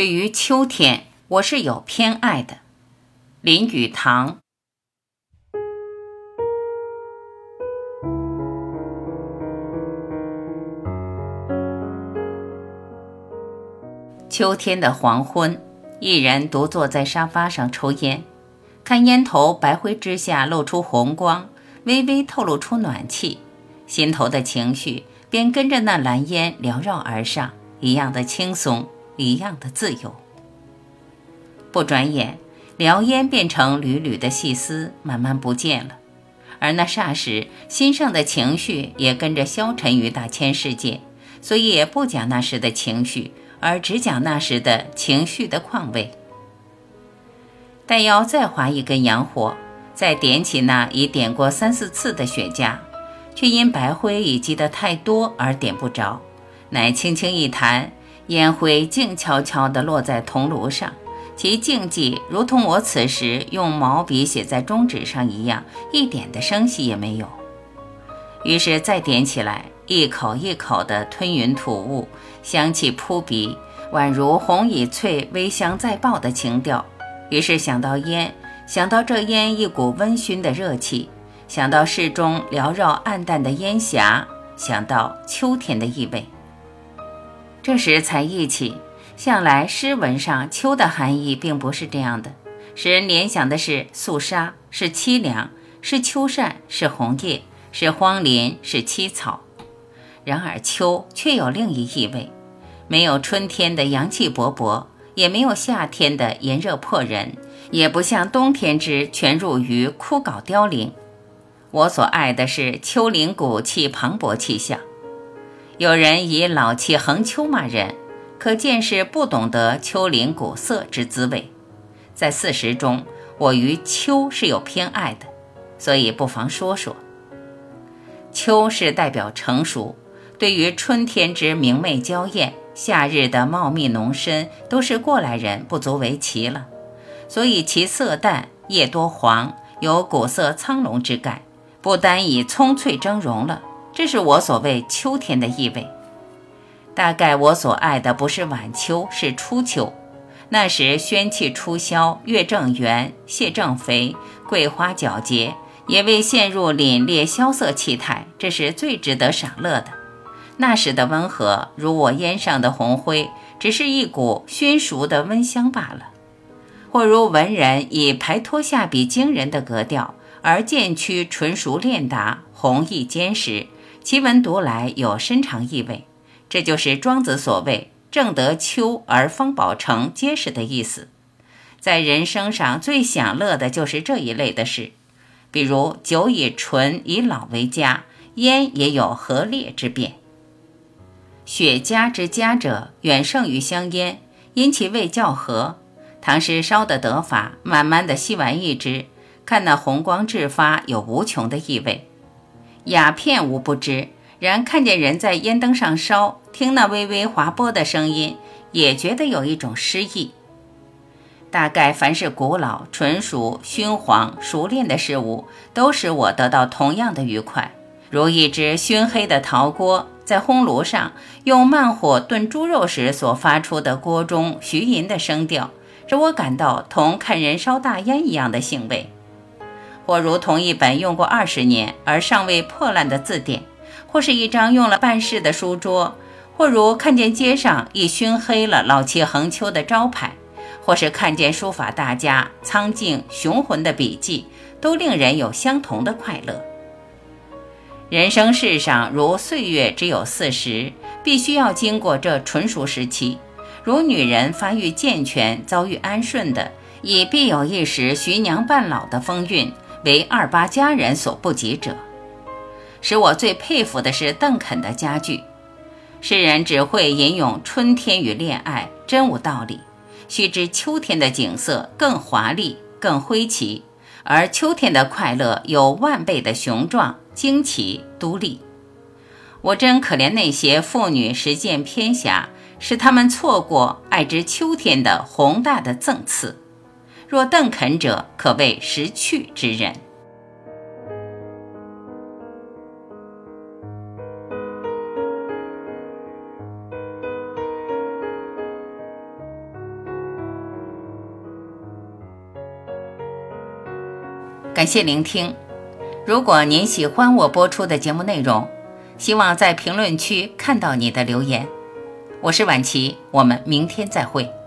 对于秋天，我是有偏爱的。林语堂。秋天的黄昏，一人独坐在沙发上抽烟，看烟头白灰之下露出红光，微微透露出暖气，心头的情绪便跟着那蓝烟缭绕而上，一样的轻松。一样的自由。不转眼，燎烟变成缕缕的细丝，慢慢不见了。而那霎时，心上的情绪也跟着消沉于大千世界。所以也不讲那时的情绪，而只讲那时的情绪的况味。待要再划一根洋火，再点起那已点过三四次的雪茄，却因白灰已积得太多而点不着，乃轻轻一弹。烟灰静悄悄地落在铜炉上，其静寂如同我此时用毛笔写在中纸上一样，一点的声息也没有。于是再点起来，一口一口地吞云吐雾，香气扑鼻，宛如红乙翠微香再爆的情调。于是想到烟，想到这烟一股温熏的热气，想到室中缭绕暗淡的烟霞，想到秋天的意味。这时才忆起，向来诗文上“秋”的含义并不是这样的，使人联想的是肃杀，是凄凉，是秋扇，是红叶，是荒林，是凄草。然而秋却有另一意味，没有春天的阳气勃勃，也没有夏天的炎热迫人，也不像冬天之全入于枯槁凋零。我所爱的是秋林古气磅礴气象。有人以老气横秋骂人，可见是不懂得秋林古色之滋味。在四时中，我于秋是有偏爱的，所以不妨说说。秋是代表成熟，对于春天之明媚娇艳，夏日的茂密浓深，都是过来人不足为奇了。所以其色淡，叶多黄，有古色苍龙之概，不单以葱翠峥嵘了。这是我所谓秋天的意味。大概我所爱的不是晚秋，是初秋。那时宣气初消，月正圆，蟹正肥，桂花皎洁，也未陷入凛冽萧瑟气态，这是最值得赏乐的。那时的温和，如我烟上的红灰，只是一股熏熟的温香罢了；或如文人以排脱下笔惊人的格调，而渐趋纯熟练达，弘毅坚实。其文读来有深长意味，这就是庄子所谓“正得秋而方宝成结实”的意思。在人生上最享乐的就是这一类的事，比如酒以醇以老为佳，烟也有和烈之变。雪茄之佳者，远胜于香烟，因其味较和。唐诗烧的得法，慢慢的吸完一支，看那红光炽发，有无穷的意味。鸦片无不知，然看见人在烟灯上烧，听那微微划拨的声音，也觉得有一种诗意。大概凡是古老、纯熟、熏黄、熟练的事物，都使我得到同样的愉快。如一只熏黑的陶锅，在烘炉上用慢火炖猪肉时所发出的锅中徐吟的声调，使我感到同看人烧大烟一样的兴味。或如同一本用过二十年而尚未破烂的字典，或是一张用了半世的书桌，或如看见街上已熏黑了老气横秋的招牌，或是看见书法大家苍劲雄浑的笔迹，都令人有相同的快乐。人生世上如岁月只有四十，必须要经过这纯熟时期；如女人发育健全、遭遇安顺的，也必有一时徐娘半老的风韵。为二八佳人所不及者，使我最佩服的是邓肯的佳句。诗人只会吟咏春天与恋爱，真无道理。须知秋天的景色更华丽、更辉奇，而秋天的快乐有万倍的雄壮、惊奇、独立。我真可怜那些妇女实践偏狭，使他们错过爱之秋天的宏大的赠赐。若邓肯者可谓识趣之人。感谢聆听。如果您喜欢我播出的节目内容希望在评论区看到你的留言。我是婉琪我们明天再会。